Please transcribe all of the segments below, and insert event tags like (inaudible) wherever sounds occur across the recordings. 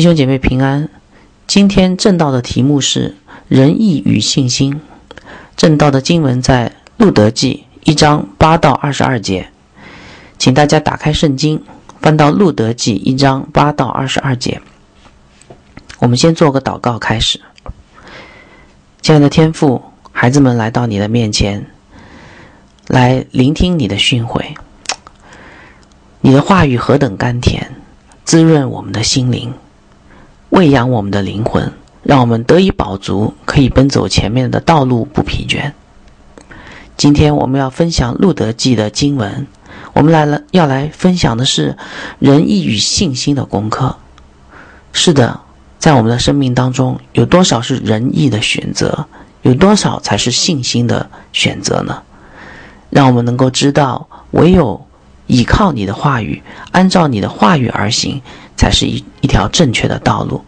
弟兄姐妹平安。今天正道的题目是仁义与信心。正道的经文在路德记一章八到二十二节，请大家打开圣经，翻到路德记一章八到二十二节。我们先做个祷告开始。亲爱的天父，孩子们来到你的面前，来聆听你的训诲。你的话语何等甘甜，滋润我们的心灵。喂养我们的灵魂，让我们得以饱足，可以奔走前面的道路不疲倦。今天我们要分享《路德记》的经文，我们来了要来分享的是仁义与信心的功课。是的，在我们的生命当中，有多少是仁义的选择，有多少才是信心的选择呢？让我们能够知道，唯有依靠你的话语，按照你的话语而行。才是一一条正确的道路，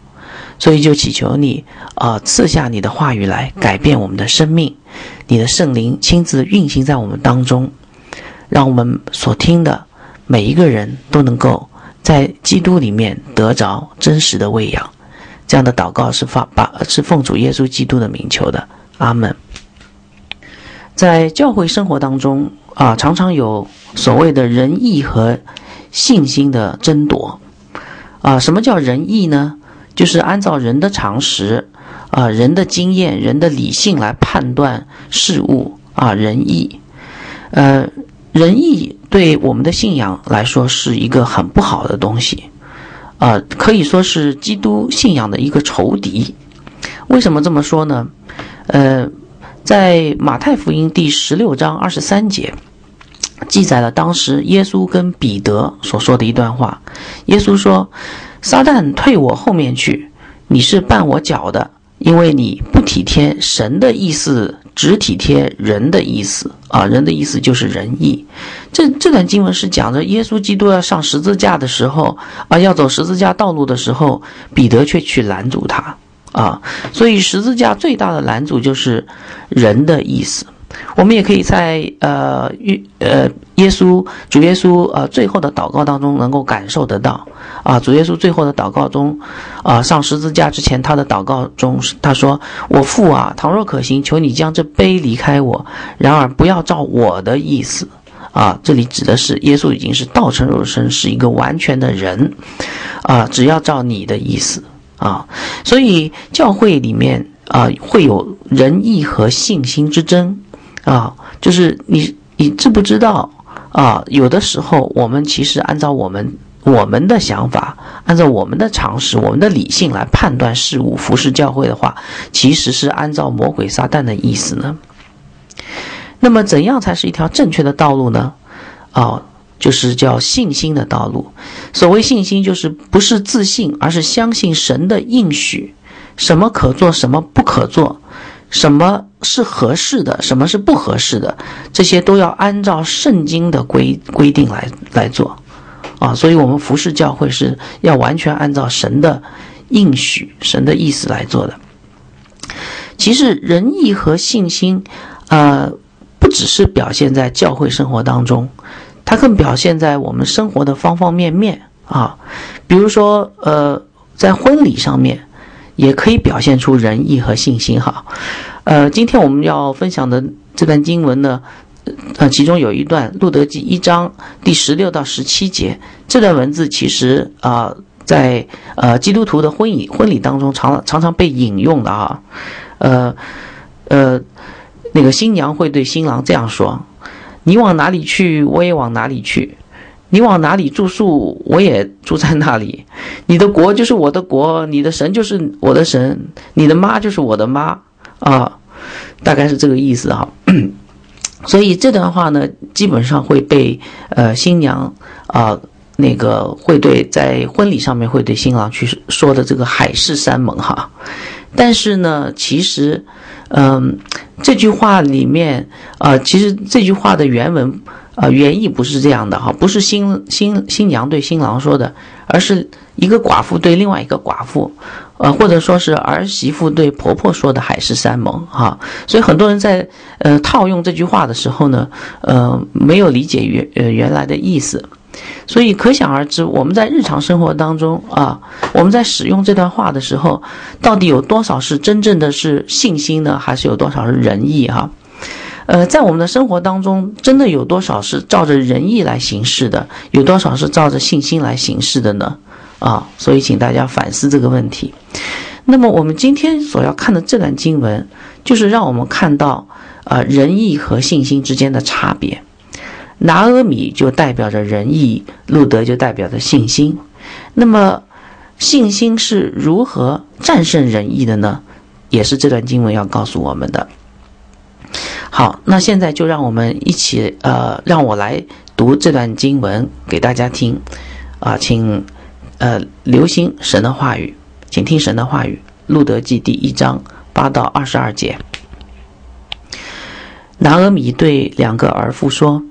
所以就祈求你，啊，赐下你的话语来改变我们的生命，你的圣灵亲自运行在我们当中，让我们所听的每一个人都能够在基督里面得着真实的喂养。这样的祷告是发把是奉主耶稣基督的名求的，阿门。在教会生活当中啊，常常有所谓的仁义和信心的争夺。啊，什么叫仁义呢？就是按照人的常识，啊，人的经验、人的理性来判断事物啊，仁义。呃，仁义对我们的信仰来说是一个很不好的东西，啊，可以说是基督信仰的一个仇敌。为什么这么说呢？呃，在马太福音第十六章二十三节。记载了当时耶稣跟彼得所说的一段话。耶稣说：“撒旦退我后面去，你是绊我脚的，因为你不体贴神的意思，只体贴人的意思啊！人的意思就是仁义。这这段经文是讲着耶稣基督要上十字架的时候啊，要走十字架道路的时候，彼得却去拦阻他啊。所以十字架最大的拦阻就是人的意思。”我们也可以在呃，耶呃耶稣主耶稣呃最后的祷告当中能够感受得到啊，主耶稣最后的祷告中，啊上十字架之前他的祷告中他说：“我父啊，倘若可行，求你将这杯离开我，然而不要照我的意思。”啊，这里指的是耶稣已经是道成肉身，是一个完全的人，啊，只要照你的意思啊，所以教会里面啊会有仁义和信心之争。啊，就是你，你知不知道啊？有的时候，我们其实按照我们我们的想法，按照我们的常识、我们的理性来判断事物，服侍教会的话，其实是按照魔鬼撒旦的意思呢。那么，怎样才是一条正确的道路呢？啊，就是叫信心的道路。所谓信心，就是不是自信，而是相信神的应许，什么可做，什么不可做。什么是合适的，什么是不合适的，这些都要按照圣经的规规定来来做，啊，所以我们服侍教会是要完全按照神的应许、神的意思来做的。其实仁义和信心，呃，不只是表现在教会生活当中，它更表现在我们生活的方方面面啊，比如说，呃，在婚礼上面。也可以表现出仁义和信心哈，呃，今天我们要分享的这段经文呢，呃，其中有一段《路德记》一章第十六到十七节，这段文字其实啊，在呃基督徒的婚礼婚礼当中常常常被引用的啊，呃呃，那个新娘会对新郎这样说：“你往哪里去，我也往哪里去。”你往哪里住宿，我也住在那里。你的国就是我的国，你的神就是我的神，你的妈就是我的妈啊，大概是这个意思哈。(clears throat) 所以这段话呢，基本上会被呃新娘啊那个会对在婚礼上面会对新郎去说的这个海誓山盟哈。但是呢，其实嗯这句话里面啊，其实这句话的原文。啊，原意不是这样的哈，不是新新新娘对新郎说的，而是一个寡妇对另外一个寡妇，呃，或者说是儿媳妇对婆婆说的海誓山盟哈。所以很多人在呃套用这句话的时候呢，呃，没有理解原呃原来的意思。所以可想而知，我们在日常生活当中啊，我们在使用这段话的时候，到底有多少是真正的是信心呢？还是有多少是仁义哈？呃，在我们的生活当中，真的有多少是照着仁义来行事的？有多少是照着信心来行事的呢？啊，所以请大家反思这个问题。那么我们今天所要看的这段经文，就是让我们看到，呃，仁义和信心之间的差别。拿阿米就代表着仁义，路德就代表着信心。那么，信心是如何战胜仁义的呢？也是这段经文要告诉我们的。好，那现在就让我们一起，呃，让我来读这段经文给大家听。啊，请，呃，留心神的话语，请听神的话语，《路德记》第一章八到二十二节。拿阿米对两个儿妇说。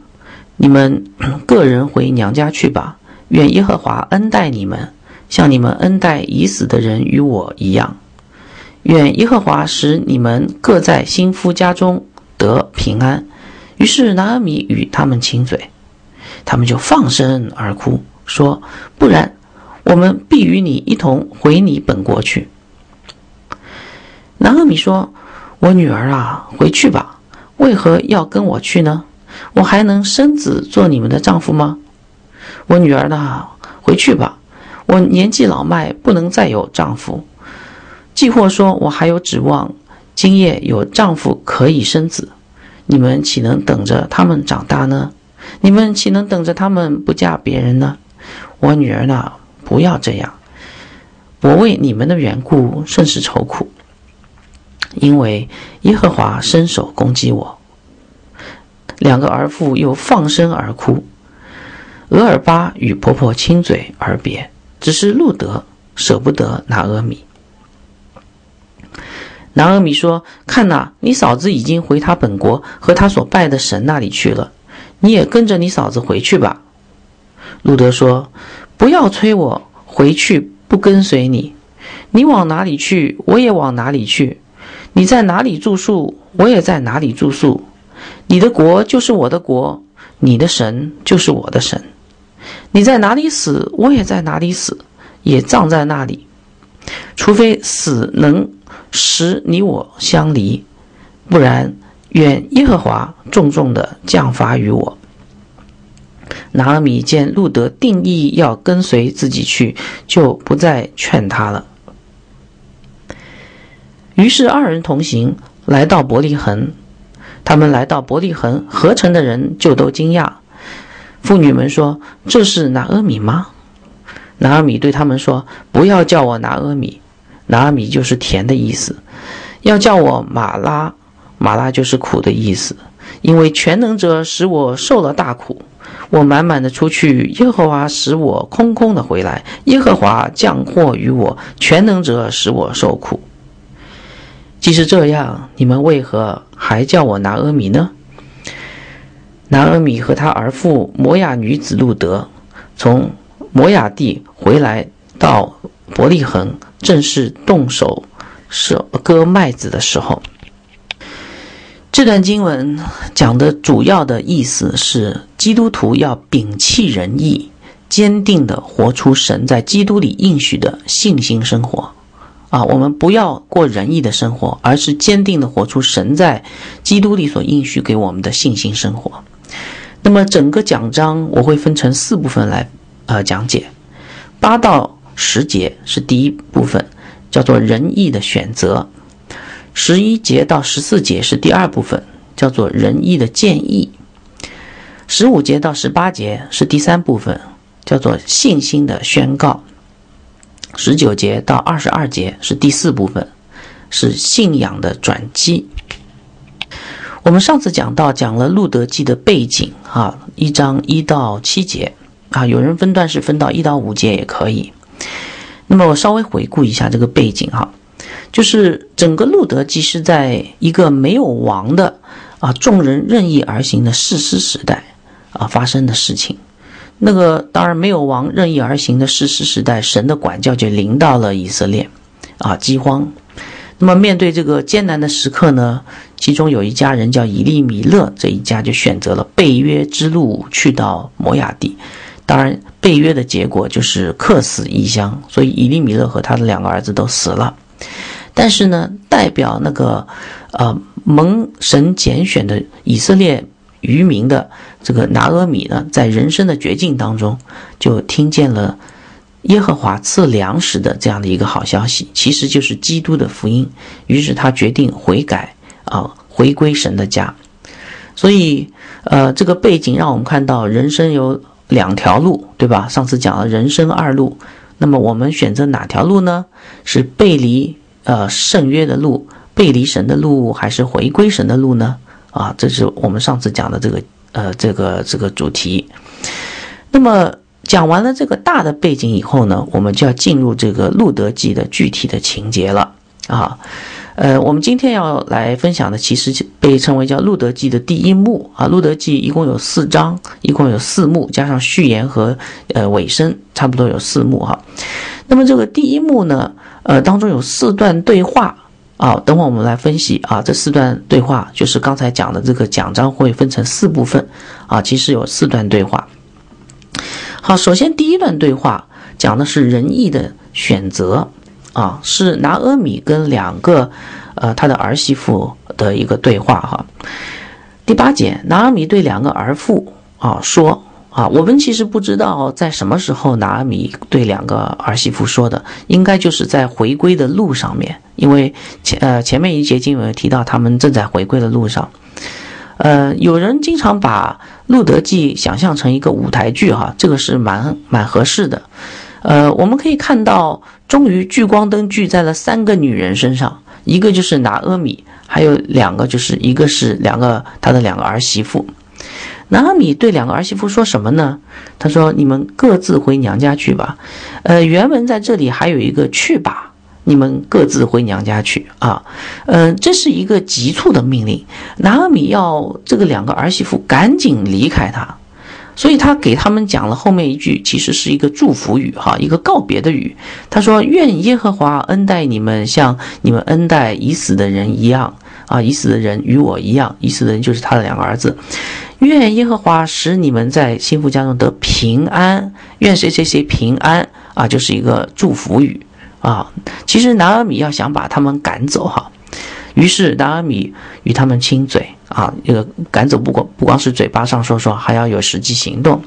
你们个人回娘家去吧。愿耶和华恩待你们，像你们恩待已死的人与我一样。愿耶和华使你们各在新夫家中平安。于是拿阿米与他们亲嘴，他们就放声而哭，说：“不然，我们必与你一同回你本国去。”拿阿米说：“我女儿啊，回去吧。为何要跟我去呢？”我还能生子做你们的丈夫吗？我女儿呢？回去吧。我年纪老迈，不能再有丈夫。既或说我还有指望，今夜有丈夫可以生子，你们岂能等着他们长大呢？你们岂能等着他们不嫁别人呢？我女儿呢？不要这样。我为你们的缘故甚是愁苦，因为耶和华伸手攻击我。两个儿妇又放声而哭，俄尔巴与婆婆亲嘴而别，只是路德舍不得拿阿米。南阿米说：“看呐，你嫂子已经回她本国和她所拜的神那里去了，你也跟着你嫂子回去吧。”路德说：“不要催我回去，不跟随你。你往哪里去，我也往哪里去；你在哪里住宿，我也在哪里住宿。”你的国就是我的国，你的神就是我的神。你在哪里死，我也在哪里死，也葬在那里。除非死能使你我相离，不然愿耶和华重重的降罚于我。拿阿米见路德定义要跟随自己去，就不再劝他了。于是二人同行，来到伯利恒。他们来到伯利恒，合城的人就都惊讶。妇女们说：“这是拿阿米吗？”拿阿米对他们说：“不要叫我拿阿米，拿阿米就是甜的意思；要叫我马拉，马拉就是苦的意思。因为全能者使我受了大苦，我满满的出去，耶和华使我空空的回来。耶和华降祸于我，全能者使我受苦。”既是这样，你们为何还叫我拿阿米呢？拿阿米和他儿妇摩亚女子路德从摩亚地回来到伯利恒，正是动手舍割麦子的时候。这段经文讲的主要的意思是，基督徒要摒弃仁义，坚定的活出神在基督里应许的信心生活。啊，我们不要过仁义的生活，而是坚定的活出神在基督里所应许给我们的信心生活。那么整个讲章我会分成四部分来呃讲解，八到十节是第一部分，叫做仁义的选择；十一节到十四节是第二部分，叫做仁义的建议；十五节到十八节是第三部分，叫做信心的宣告。十九节到二十二节是第四部分，是信仰的转机。我们上次讲到讲了《路德记》的背景啊，一章一到七节啊，有人分段是分到一到五节也可以。那么我稍微回顾一下这个背景哈，就是整个《路德记》是在一个没有王的啊，众人任意而行的士师时代啊发生的事情。那个当然没有王任意而行的世师时代，神的管教就临到了以色列，啊，饥荒。那么面对这个艰难的时刻呢，其中有一家人叫以利米勒，这一家就选择了背约之路，去到摩亚地，当然，被约的结果就是客死异乡，所以以利米勒和他的两个儿子都死了。但是呢，代表那个呃蒙神拣选的以色列渔民的这个拿阿米呢，在人生的绝境当中，就听见了耶和华赐粮食的这样的一个好消息，其实就是基督的福音。于是他决定悔改啊，回归神的家。所以，呃，这个背景让我们看到人生有两条路，对吧？上次讲了人生二路，那么我们选择哪条路呢？是背离呃圣约的路，背离神的路，还是回归神的路呢？啊，这是我们上次讲的这个呃这个这个主题。那么讲完了这个大的背景以后呢，我们就要进入这个路德记的具体的情节了啊。呃，我们今天要来分享的，其实被称为叫《路德记》的第一幕啊。《路德记》一共有四章，一共有四幕，加上序言和呃尾声，差不多有四幕哈。那么这个第一幕呢，呃，当中有四段对话啊。等会我们来分析啊，这四段对话就是刚才讲的这个讲章会分成四部分啊。其实有四段对话。好，首先第一段对话讲的是仁义的选择。啊，是拿阿米跟两个，呃，他的儿媳妇的一个对话哈。第八节，拿阿米对两个儿妇啊说啊，我们其实不知道在什么时候拿阿米对两个儿媳妇说的，应该就是在回归的路上面，因为前呃前面一节经文提到他们正在回归的路上。呃，有人经常把《路德记》想象成一个舞台剧哈，这个是蛮蛮合适的。呃，我们可以看到，终于聚光灯聚在了三个女人身上，一个就是拿阿米，还有两个就是一个是两个他的两个儿媳妇。拿阿米对两个儿媳妇说什么呢？他说：“你们各自回娘家去吧。”呃，原文在这里还有一个“去吧”，你们各自回娘家去啊。嗯，这是一个急促的命令，拿阿米要这个两个儿媳妇赶紧离开他。所以他给他们讲了后面一句，其实是一个祝福语，哈，一个告别的语。他说：“愿耶和华恩待你们，像你们恩待已死的人一样，啊，已死的人与我一样，已死的人就是他的两个儿子。愿耶和华使你们在幸福家中得平安，愿谁谁谁平安，啊，就是一个祝福语，啊。其实拿阿米要想把他们赶走，哈。”于是达阿米与他们亲嘴啊，这个赶走不光不光是嘴巴上说说，还要有实际行动。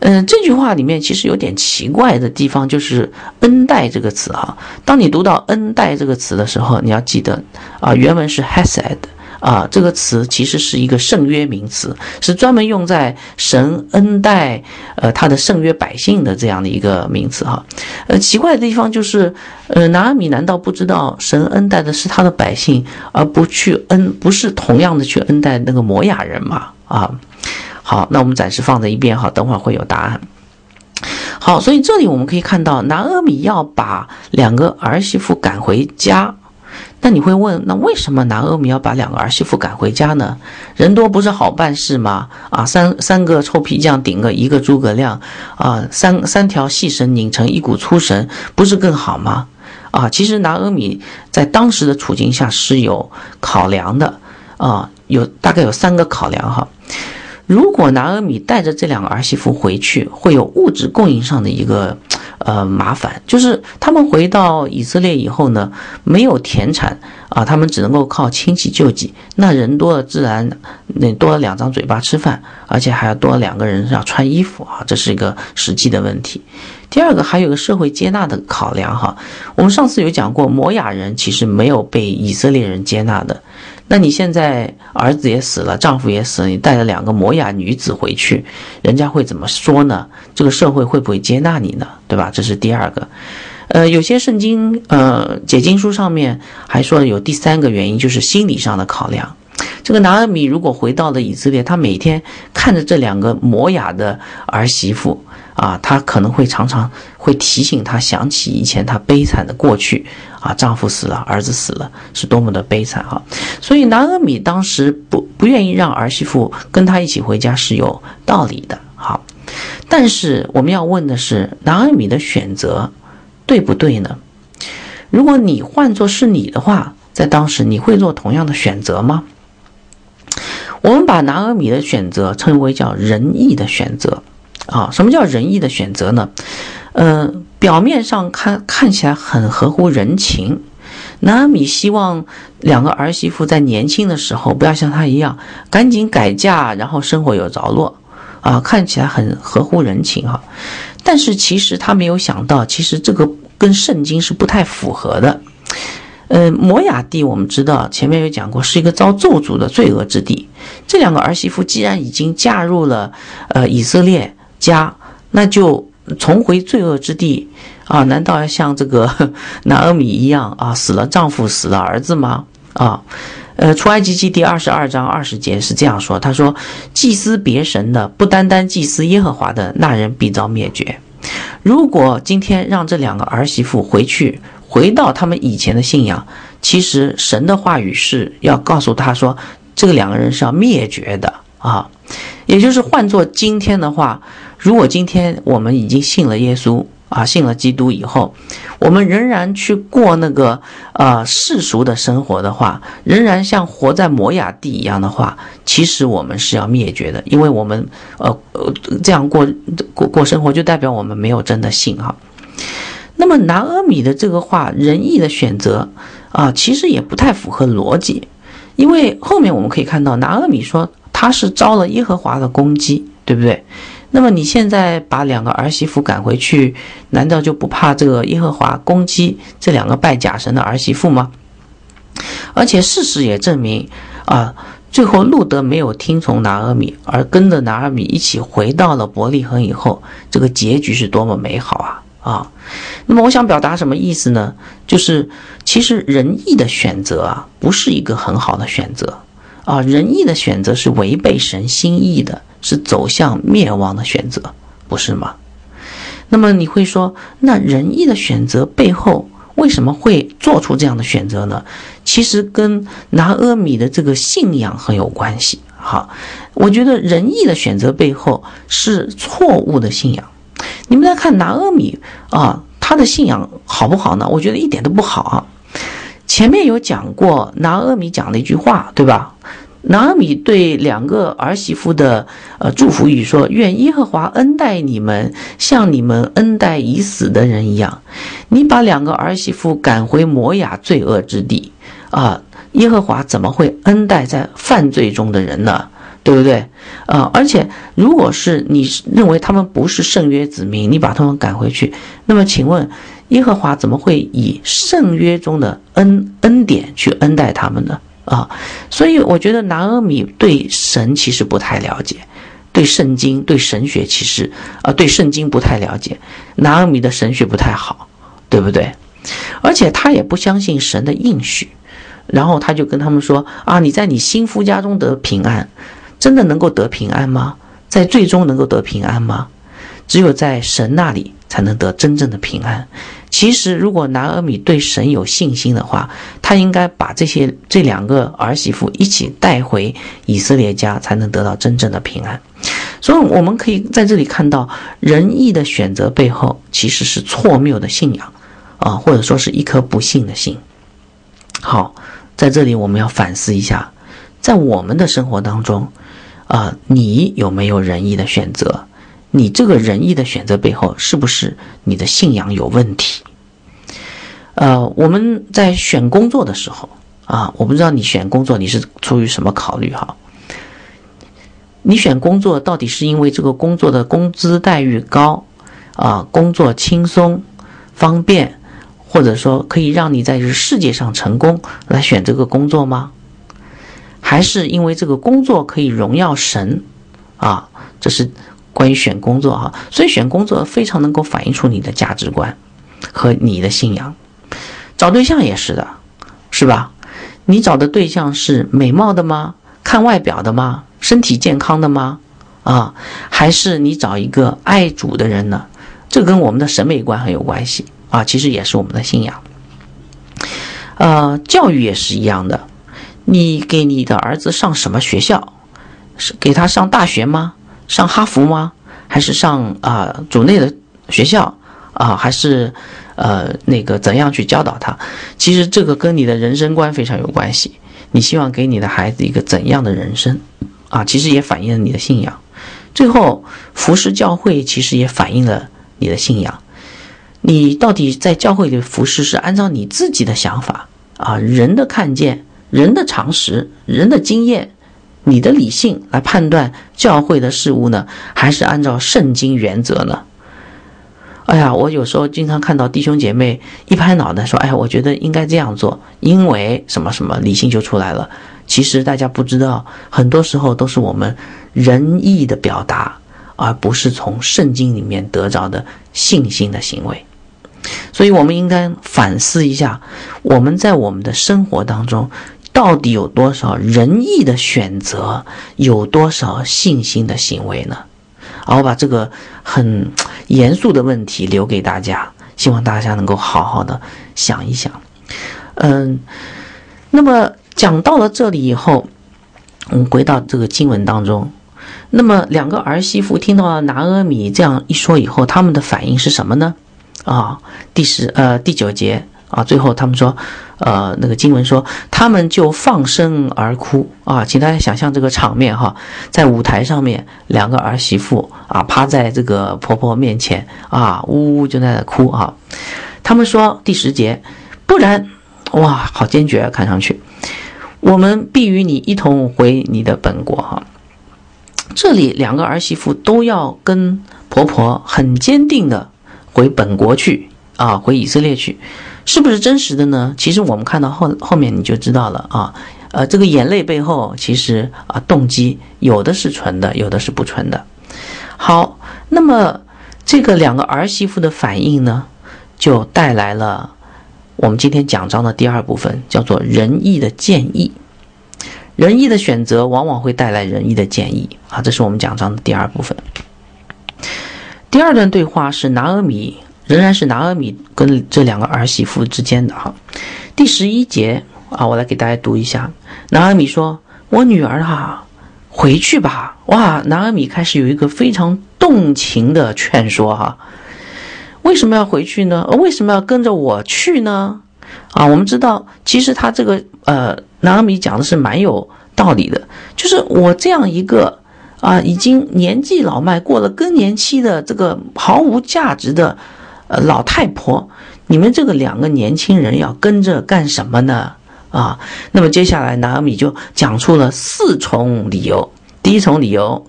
嗯，这句话里面其实有点奇怪的地方，就是“恩待”这个词哈。当你读到“恩待”这个词的时候，你要记得啊，原文是 “hesed”。啊，这个词其实是一个圣约名词，是专门用在神恩待呃他的圣约百姓的这样的一个名词哈。呃，奇怪的地方就是，呃，拿阿米难道不知道神恩待的是他的百姓，而不去恩，不是同样的去恩待那个摩亚人吗？啊，好，那我们暂时放在一边哈，等会儿会有答案。好，所以这里我们可以看到，拿阿米要把两个儿媳妇赶回家。那你会问，那为什么拿阿米要把两个儿媳妇赶回家呢？人多不是好办事吗？啊，三三个臭皮匠顶个一个诸葛亮，啊，三三条细绳拧成一股粗绳，不是更好吗？啊，其实拿阿米在当时的处境下是有考量的，啊，有大概有三个考量哈。如果拿阿米带着这两个儿媳妇回去，会有物质供应上的一个。呃，麻烦就是他们回到以色列以后呢，没有田产啊，他们只能够靠亲戚救济。那人多了，自然那多了两张嘴巴吃饭，而且还要多两个人要穿衣服啊，这是一个实际的问题。第二个还有个社会接纳的考量哈，我们上次有讲过，摩亚人其实没有被以色列人接纳的。那你现在儿子也死了，丈夫也死了，你带着两个摩雅女子回去，人家会怎么说呢？这个社会会不会接纳你呢？对吧？这是第二个。呃，有些圣经呃解经书上面还说有第三个原因，就是心理上的考量。这个拿阿米如果回到了以色列，他每天看着这两个摩雅的儿媳妇。啊，她可能会常常会提醒她想起以前她悲惨的过去啊，丈夫死了，儿子死了，是多么的悲惨啊！所以南阿米当时不不愿意让儿媳妇跟他一起回家是有道理的。好，但是我们要问的是，南阿米的选择对不对呢？如果你换作是你的话，在当时你会做同样的选择吗？我们把南阿米的选择称为叫仁义的选择。啊，什么叫仁义的选择呢？呃，表面上看看起来很合乎人情。拿阿米希望两个儿媳妇在年轻的时候不要像她一样赶紧改嫁，然后生活有着落，啊，看起来很合乎人情哈。但是其实他没有想到，其实这个跟圣经是不太符合的。呃，摩亚地我们知道前面有讲过，是一个遭咒诅的罪恶之地。这两个儿媳妇既然已经嫁入了呃以色列家，那就重回罪恶之地。啊，难道要像这个 (laughs) 拿阿米一样啊，死了丈夫，死了儿子吗？啊，呃，出埃及记第二十二章二十节是这样说：他说，祭司别神的，不单单祭司耶和华的，那人必遭灭绝。如果今天让这两个儿媳妇回去，回到他们以前的信仰，其实神的话语是要告诉他说，这个两个人是要灭绝的啊。也就是换做今天的话，如果今天我们已经信了耶稣。啊，信了基督以后，我们仍然去过那个呃世俗的生活的话，仍然像活在摩崖地一样的话，其实我们是要灭绝的，因为我们呃呃这样过过过生活，就代表我们没有真的信哈。那么拿阿米的这个话，仁义的选择啊，其实也不太符合逻辑，因为后面我们可以看到拿阿米说他是遭了耶和华的攻击，对不对？那么你现在把两个儿媳妇赶回去，难道就不怕这个耶和华攻击这两个拜假神的儿媳妇吗？而且事实也证明，啊，最后路德没有听从拿阿米，而跟着拿阿米一起回到了伯利恒以后，这个结局是多么美好啊！啊，那么我想表达什么意思呢？就是其实仁义的选择啊，不是一个很好的选择啊，仁义的选择是违背神心意的。是走向灭亡的选择，不是吗？那么你会说，那仁义的选择背后为什么会做出这样的选择呢？其实跟拿阿米的这个信仰很有关系。好，我觉得仁义的选择背后是错误的信仰。你们来看拿阿米啊，他的信仰好不好呢？我觉得一点都不好啊。前面有讲过，拿阿米讲的一句话，对吧？拿米对两个儿媳妇的呃祝福语说：“愿耶和华恩待你们，像你们恩待已死的人一样。你把两个儿媳妇赶回摩雅罪恶之地，啊，耶和华怎么会恩待在犯罪中的人呢？对不对？啊，而且如果是你认为他们不是圣约子民，你把他们赶回去，那么请问耶和华怎么会以圣约中的恩恩典去恩待他们呢？”啊，所以我觉得南阿米对神其实不太了解，对圣经、对神学其实啊，对圣经不太了解。南阿米的神学不太好，对不对？而且他也不相信神的应许，然后他就跟他们说：“啊，你在你新夫家中得平安，真的能够得平安吗？在最终能够得平安吗？只有在神那里才能得真正的平安。”其实，如果拿阿米对神有信心的话，他应该把这些这两个儿媳妇一起带回以色列家，才能得到真正的平安。所以，我们可以在这里看到仁义的选择背后，其实是错谬的信仰啊，或者说是一颗不幸的心。好，在这里我们要反思一下，在我们的生活当中，啊，你有没有仁义的选择？你这个仁义的选择背后，是不是你的信仰有问题？呃，我们在选工作的时候啊，我不知道你选工作你是出于什么考虑哈？你选工作到底是因为这个工作的工资待遇高啊，工作轻松方便，或者说可以让你在世界上成功来选这个工作吗？还是因为这个工作可以荣耀神啊？这是。关于选工作哈，所以选工作非常能够反映出你的价值观和你的信仰。找对象也是的，是吧？你找的对象是美貌的吗？看外表的吗？身体健康的吗？啊，还是你找一个爱主的人呢？这跟我们的审美观很有关系啊，其实也是我们的信仰。呃，教育也是一样的，你给你的儿子上什么学校？是给他上大学吗？上哈佛吗？还是上啊主内的学校啊？还是呃那个怎样去教导他？其实这个跟你的人生观非常有关系。你希望给你的孩子一个怎样的人生啊？其实也反映了你的信仰。最后服侍教会其实也反映了你的信仰。你到底在教会里服侍是按照你自己的想法啊，人的看见、人的常识、人的经验、你的理性来判断教会的事物呢，还是按照圣经原则呢？哎呀，我有时候经常看到弟兄姐妹一拍脑袋说：“哎呀，我觉得应该这样做，因为什么什么，理性就出来了。”其实大家不知道，很多时候都是我们仁义的表达，而不是从圣经里面得着的信心的行为。所以，我们应该反思一下，我们在我们的生活当中，到底有多少仁义的选择，有多少信心的行为呢？啊，我把这个很严肃的问题留给大家，希望大家能够好好的想一想。嗯，那么。讲到了这里以后，我们回到这个经文当中。那么两个儿媳妇听到了拿阿米这样一说以后，他们的反应是什么呢？啊，第十呃第九节啊，最后他们说，呃那个经文说，他们就放声而哭啊，请大家想象这个场面哈，在舞台上面，两个儿媳妇啊趴在这个婆婆面前啊，呜呜就在那哭啊。他们说第十节，不然哇，好坚决啊，看上去。我们必与你一同回你的本国，哈。这里两个儿媳妇都要跟婆婆很坚定的回本国去啊，回以色列去，是不是真实的呢？其实我们看到后后面你就知道了啊。呃，这个眼泪背后其实啊，动机有的是纯的，有的是不纯的。好，那么这个两个儿媳妇的反应呢，就带来了。我们今天讲章的第二部分叫做仁义的建议，仁义的选择往往会带来仁义的建议啊，这是我们讲章的第二部分。第二段对话是拿阿米，仍然是拿阿米跟这两个儿媳妇之间的哈。第十一节啊，我来给大家读一下。拿阿米说：“我女儿啊，回去吧。”哇，拿阿米开始有一个非常动情的劝说哈。为什么要回去呢？为什么要跟着我去呢？啊，我们知道，其实他这个呃，拿阿米讲的是蛮有道理的。就是我这样一个啊，已经年纪老迈、过了更年期的这个毫无价值的呃老太婆，你们这个两个年轻人要跟着干什么呢？啊，那么接下来拿阿米就讲出了四重理由。第一重理由，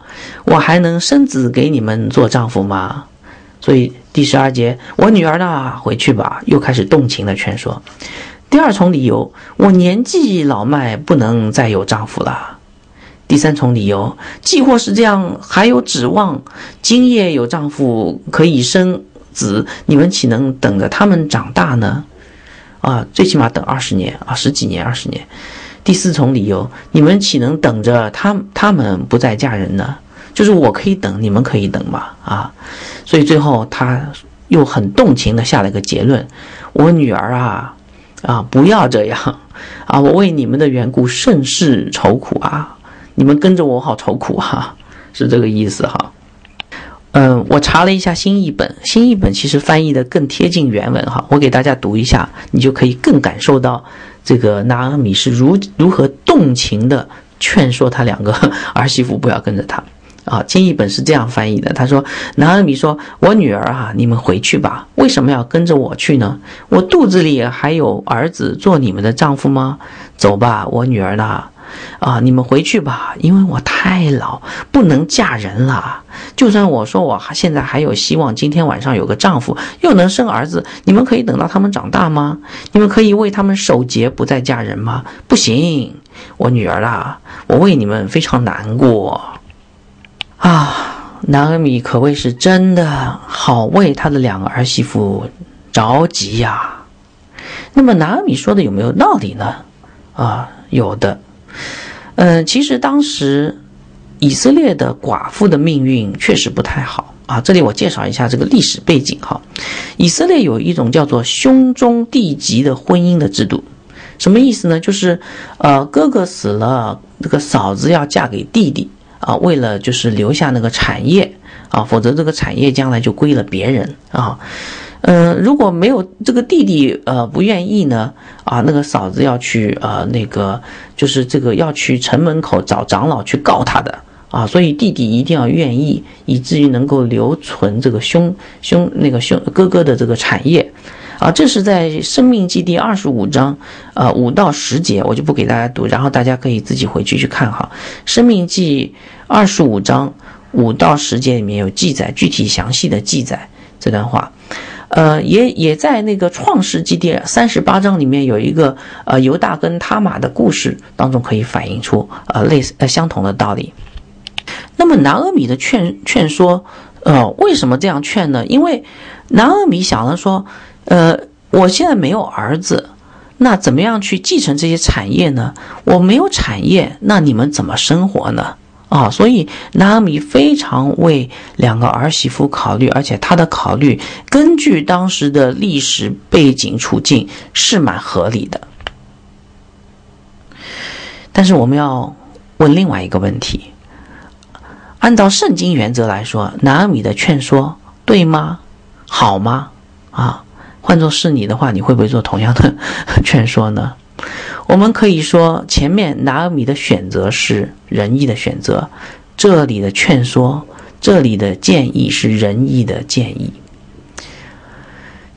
我还能生子给你们做丈夫吗？所以第十二节，我女儿呢，回去吧，又开始动情的劝说。第二重理由，我年纪老迈，不能再有丈夫了。第三重理由，既或是这样，还有指望，今夜有丈夫可以生子，你们岂能等着他们长大呢？啊，最起码等二十年啊，十几年、二十年。第四重理由，你们岂能等着他他们不再嫁人呢？就是我可以等，你们可以等嘛？啊，所以最后他又很动情的下了一个结论：我女儿啊，啊，不要这样啊！我为你们的缘故甚是愁苦啊！你们跟着我好愁苦哈，是这个意思哈。嗯，我查了一下新译本，新译本其实翻译的更贴近原文哈。我给大家读一下，你就可以更感受到这个拿阿米是如如何动情的劝说他两个 (laughs) 儿媳妇不要跟着他。啊，金译本是这样翻译的。他说：“拿阿米说，我女儿啊，你们回去吧。为什么要跟着我去呢？我肚子里还有儿子做你们的丈夫吗？走吧，我女儿呢？啊，你们回去吧，因为我太老，不能嫁人了。就算我说我现在还有希望，今天晚上有个丈夫，又能生儿子，你们可以等到他们长大吗？你们可以为他们守节，不再嫁人吗？不行，我女儿啦，我为你们非常难过。”啊，南阿米可谓是真的好为他的两个儿媳妇着急呀。那么南阿米说的有没有道理呢？啊，有的。嗯，其实当时以色列的寡妇的命运确实不太好啊。这里我介绍一下这个历史背景哈。以色列有一种叫做兄终弟及的婚姻的制度，什么意思呢？就是呃，哥哥死了，这个嫂子要嫁给弟弟。啊，为了就是留下那个产业啊，否则这个产业将来就归了别人啊。嗯，如果没有这个弟弟呃不愿意呢啊，那个嫂子要去呃那个就是这个要去城门口找长老去告他的啊，所以弟弟一定要愿意，以至于能够留存这个兄兄那个兄哥哥的这个产业。啊，这是在《生命记》第二十五章，呃，五到十节，我就不给大家读，然后大家可以自己回去去看哈。《生命记》二十五章五到十节里面有记载，具体详细的记载这段话，呃，也也在那个《创世纪》第三十八章里面有一个呃犹大跟他玛的故事当中可以反映出呃类似呃相同的道理。那么南阿米的劝劝说，呃，为什么这样劝呢？因为南阿米想了说。呃，我现在没有儿子，那怎么样去继承这些产业呢？我没有产业，那你们怎么生活呢？啊，所以拿米非常为两个儿媳妇考虑，而且他的考虑根据当时的历史背景处境是蛮合理的。但是我们要问另外一个问题：按照圣经原则来说，拿米的劝说对吗？好吗？啊？换作是你的话，你会不会做同样的 (laughs) 劝说呢？我们可以说，前面拿尔米的选择是仁义的选择，这里的劝说，这里的建议是仁义的建议。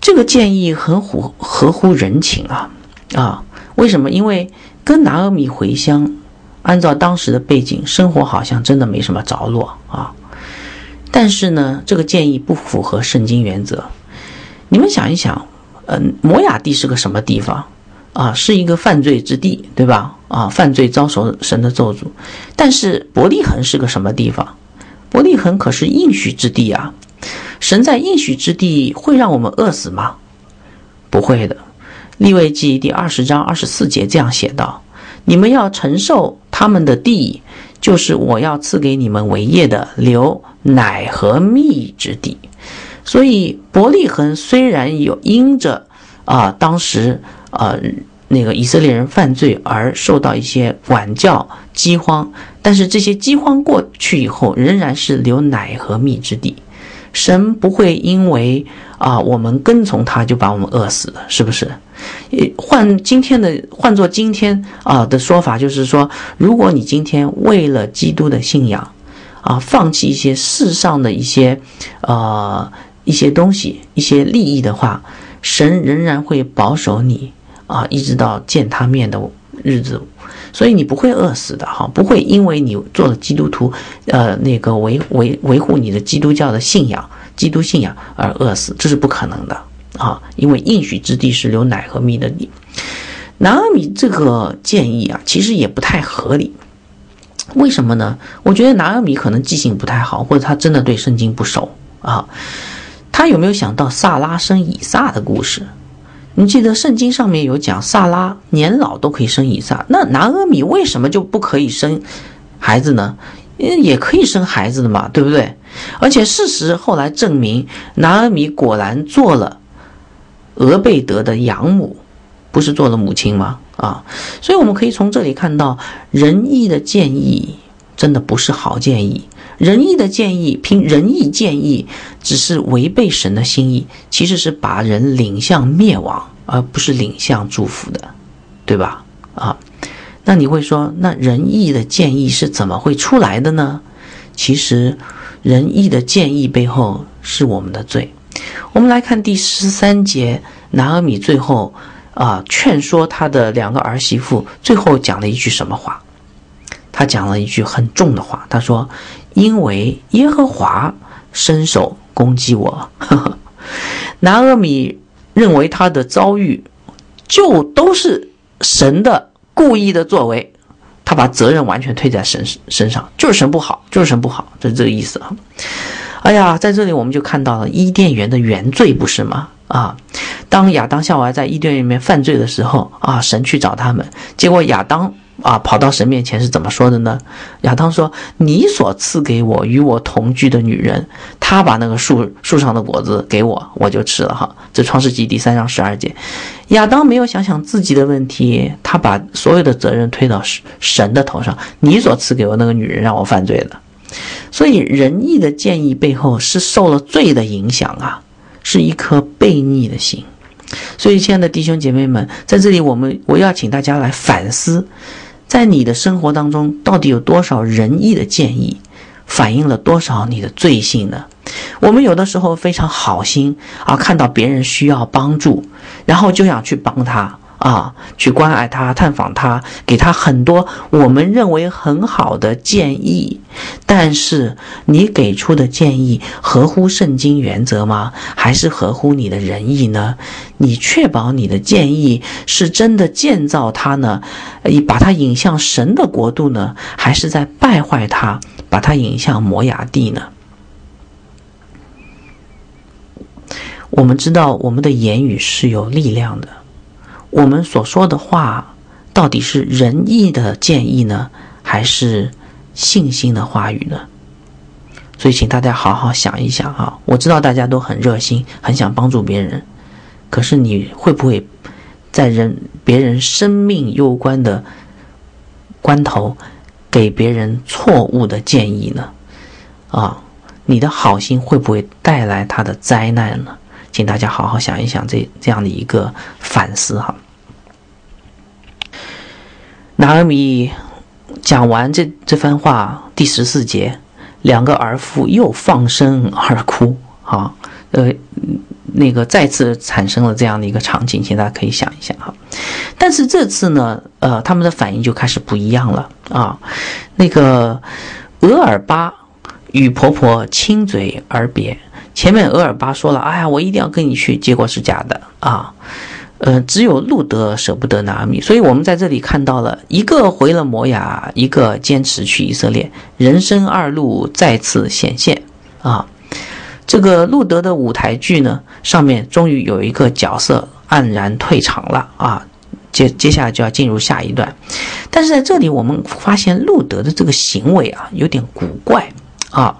这个建议很符合乎人情啊啊！为什么？因为跟拿尔米回乡，按照当时的背景，生活好像真的没什么着落啊。但是呢，这个建议不符合圣经原则。你们想一想，嗯，摩雅地是个什么地方啊？是一个犯罪之地，对吧？啊，犯罪遭受神的咒诅。但是伯利恒是个什么地方？伯利恒可是应许之地啊！神在应许之地会让我们饿死吗？不会的。利未记第二十章二十四节这样写道：“你们要承受他们的地，就是我要赐给你们为业的流奶和蜜之地。”所以伯利恒虽然有因着啊当时呃那个以色列人犯罪而受到一些管教饥荒，但是这些饥荒过去以后，仍然是留奶和蜜之地。神不会因为啊我们跟从他就把我们饿死的，是不是？换今天的换做今天啊的说法，就是说，如果你今天为了基督的信仰啊放弃一些世上的一些呃。一些东西、一些利益的话，神仍然会保守你啊，一直到见他面的日子，所以你不会饿死的哈，不会因为你做了基督徒，呃，那个维维维护你的基督教的信仰、基督信仰而饿死，这是不可能的啊，因为应许之地是留奶和蜜的地。拿阿米这个建议啊，其实也不太合理，为什么呢？我觉得拿阿米可能记性不太好，或者他真的对圣经不熟啊。他有没有想到萨拉生以撒的故事？你记得圣经上面有讲，萨拉年老都可以生以撒，那拿阿米为什么就不可以生孩子呢？也可以生孩子的嘛，对不对？而且事实后来证明，拿阿米果然做了俄贝德的养母，不是做了母亲吗？啊，所以我们可以从这里看到，仁义的建议真的不是好建议。仁义的建议，凭仁义建议，只是违背神的心意，其实是把人领向灭亡，而不是领向祝福的，对吧？啊，那你会说，那仁义的建议是怎么会出来的呢？其实，仁义的建议背后是我们的罪。我们来看第十三节，拿阿米最后啊劝说他的两个儿媳妇，最后讲了一句什么话？他讲了一句很重的话，他说。因为耶和华伸手攻击我，(laughs) 拿阿米认为他的遭遇就都是神的故意的作为，他把责任完全推在神身上，就是神不好，就是神不好，就是这个意思啊！哎呀，在这里我们就看到了伊甸园的原罪，不是吗？啊，当亚当夏娃在伊甸园里面犯罪的时候啊，神去找他们，结果亚当。啊，跑到神面前是怎么说的呢？亚当说：“你所赐给我与我同居的女人，她把那个树树上的果子给我，我就吃了。”哈，这创世纪第三章十二节。亚当没有想想自己的问题，他把所有的责任推到神的头上。你所赐给我那个女人让我犯罪的，所以仁义的建议背后是受了罪的影响啊，是一颗悖逆的心。所以，亲爱的弟兄姐妹们，在这里，我们我要请大家来反思，在你的生活当中，到底有多少仁义的建议，反映了多少你的罪性呢？我们有的时候非常好心啊，看到别人需要帮助，然后就想去帮他。啊，去关爱他，探访他，给他很多我们认为很好的建议。但是，你给出的建议合乎圣经原则吗？还是合乎你的仁义呢？你确保你的建议是真的建造他呢？以把他引向神的国度呢？还是在败坏他，把他引向摩崖地呢？我们知道，我们的言语是有力量的。我们所说的话，到底是仁义的建议呢，还是信心的话语呢？所以，请大家好好想一想啊！我知道大家都很热心，很想帮助别人，可是你会不会在人别人生命攸关的关头，给别人错误的建议呢？啊，你的好心会不会带来他的灾难呢？请大家好好想一想这这样的一个反思哈。拿尔米讲完这这番话，第十四节，两个儿妇又放声而哭啊，呃，那个再次产生了这样的一个场景，请大家可以想一想哈。但是这次呢，呃，他们的反应就开始不一样了啊。那个额尔巴与婆婆亲嘴而别。前面额尔巴说了：“哎呀，我一定要跟你去。”结果是假的啊。呃，只有路德舍不得拿阿米，所以我们在这里看到了一个回了摩雅，一个坚持去以色列，人生二路再次显现啊。这个路德的舞台剧呢，上面终于有一个角色黯然退场了啊。接接下来就要进入下一段，但是在这里我们发现路德的这个行为啊，有点古怪啊。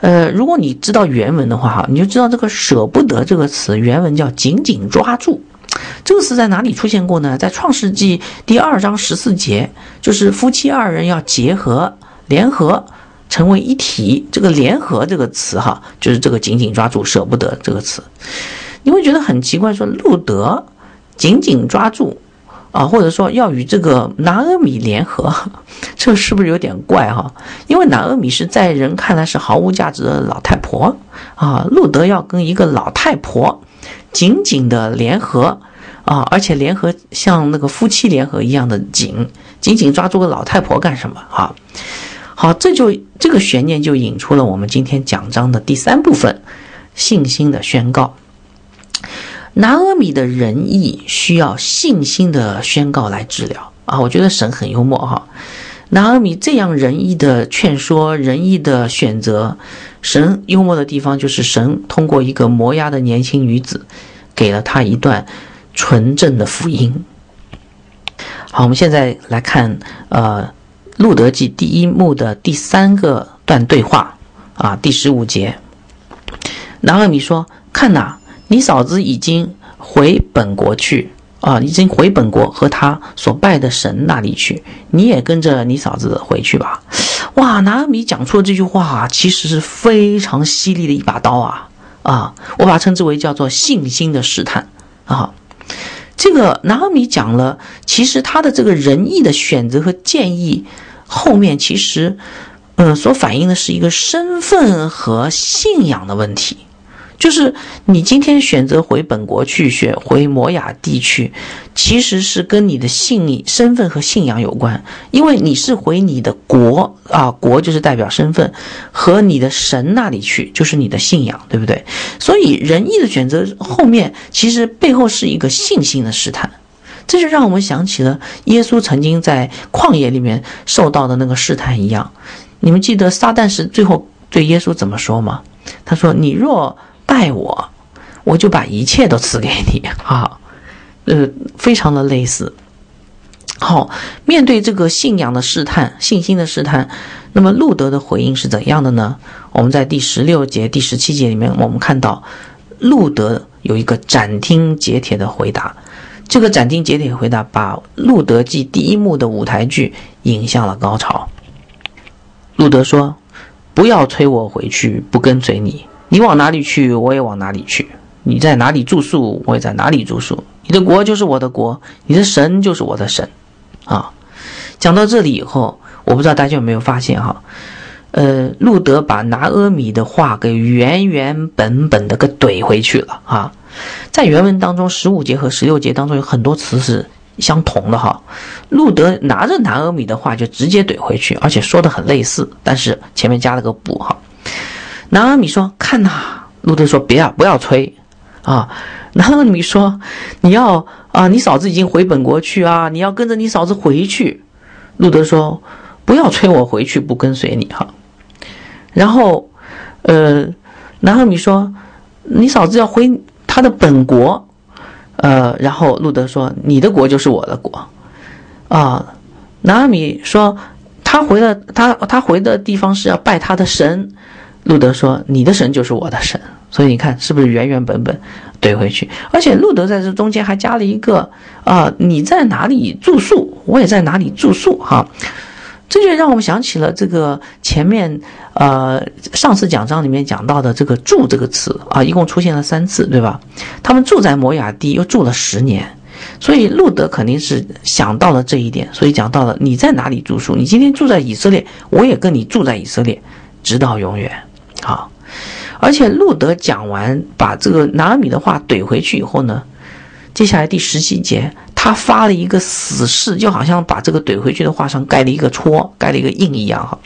呃，如果你知道原文的话，哈，你就知道这个“舍不得”这个词原文叫“紧紧抓住”。这个词在哪里出现过呢？在创世纪第二章十四节，就是夫妻二人要结合、联合，成为一体。这个“联合”这个词，哈，就是这个“紧紧抓住”“舍不得”这个词。你会觉得很奇怪，说路德紧紧抓住。啊，或者说要与这个拿阿米联合，(laughs) 这是不是有点怪哈？因为拿阿米是在人看来是毫无价值的老太婆啊，路德要跟一个老太婆紧紧的联合啊，而且联合像那个夫妻联合一样的紧，紧紧抓住个老太婆干什么啊？好，这就这个悬念就引出了我们今天讲章的第三部分，信心的宣告。拿阿米的仁义需要信心的宣告来治疗啊！我觉得神很幽默哈。拿阿米这样仁义的劝说、仁义的选择，神幽默的地方就是神通过一个磨牙的年轻女子，给了他一段纯正的福音。好，我们现在来看呃《路德记》第一幕的第三个段对话啊，第十五节。拿阿米说：“看呐。”你嫂子已经回本国去啊，已经回本国和他所拜的神那里去。你也跟着你嫂子回去吧。哇，拿阿米讲出的这句话，其实是非常犀利的一把刀啊啊！我把它称之为叫做信心的试探啊。这个拿阿米讲了，其实他的这个仁义的选择和建议后面，其实呃所反映的是一个身份和信仰的问题。就是你今天选择回本国去，选回摩雅地区，其实是跟你的信身份和信仰有关，因为你是回你的国啊，国就是代表身份和你的神那里去，就是你的信仰，对不对？所以仁义的选择后面其实背后是一个信心的试探，这就让我们想起了耶稣曾经在旷野里面受到的那个试探一样。你们记得撒旦是最后对耶稣怎么说吗？他说：“你若……”拜我，我就把一切都赐给你 (laughs) 啊，呃，非常的类似。好，面对这个信仰的试探、信心的试探，那么路德的回应是怎样的呢？我们在第十六节、第十七节里面，我们看到路德有一个斩钉截铁的回答。这个斩钉截铁回答，把《路德记》第一幕的舞台剧引向了高潮。路德说：“不要催我回去，不跟随你。”你往哪里去，我也往哪里去；你在哪里住宿，我也在哪里住宿。你的国就是我的国，你的神就是我的神，啊！讲到这里以后，我不知道大家有没有发现哈，呃，路德把拿阿米的话给原原本本的给怼回去了啊。在原文当中，十五节和十六节当中有很多词是相同的哈。路德拿着拿阿米的话就直接怼回去，而且说的很类似，但是前面加了个补哈。拿阿米说：“看呐。”路德说：“别啊，不要催啊。”拿阿米说：“你要啊，你嫂子已经回本国去啊，你要跟着你嫂子回去。”路德说：“不要催我回去，不跟随你哈。”然后，呃，拿阿米说：“你嫂子要回。”她的本国，呃，然后路德说：“你的国就是我的国。”啊，拿阿米说：“他回了他他回的地方是要拜他的神。”路德说：“你的神就是我的神。”所以你看是不是原原本本怼回去？而且路德在这中间还加了一个啊，你在哪里住宿，我也在哪里住宿哈。这就让我们想起了这个前面，呃，上次讲章里面讲到的这个“住”这个词啊，一共出现了三次，对吧？他们住在摩亚地，又住了十年，所以路德肯定是想到了这一点，所以讲到了你在哪里住宿？你今天住在以色列，我也跟你住在以色列，直到永远。好，而且路德讲完把这个拿米的话怼回去以后呢，接下来第十七节。他发了一个死誓，就好像把这个怼回去的话上盖了一个戳，盖了一个印一样哈。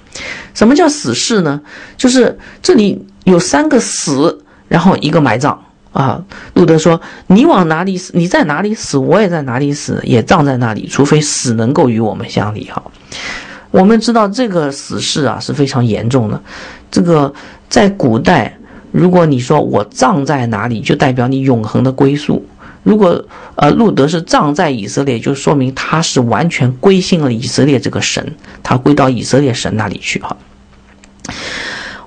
什么叫死誓呢？就是这里有三个死，然后一个埋葬啊。路德说：“你往哪里死，你在哪里死，我也在哪里死，也葬在那里，除非死能够与我们相离。”哈，我们知道这个死誓啊是非常严重的。这个在古代，如果你说我葬在哪里，就代表你永恒的归宿。如果呃路德是葬在以色列，就说明他是完全归信了以色列这个神，他归到以色列神那里去哈。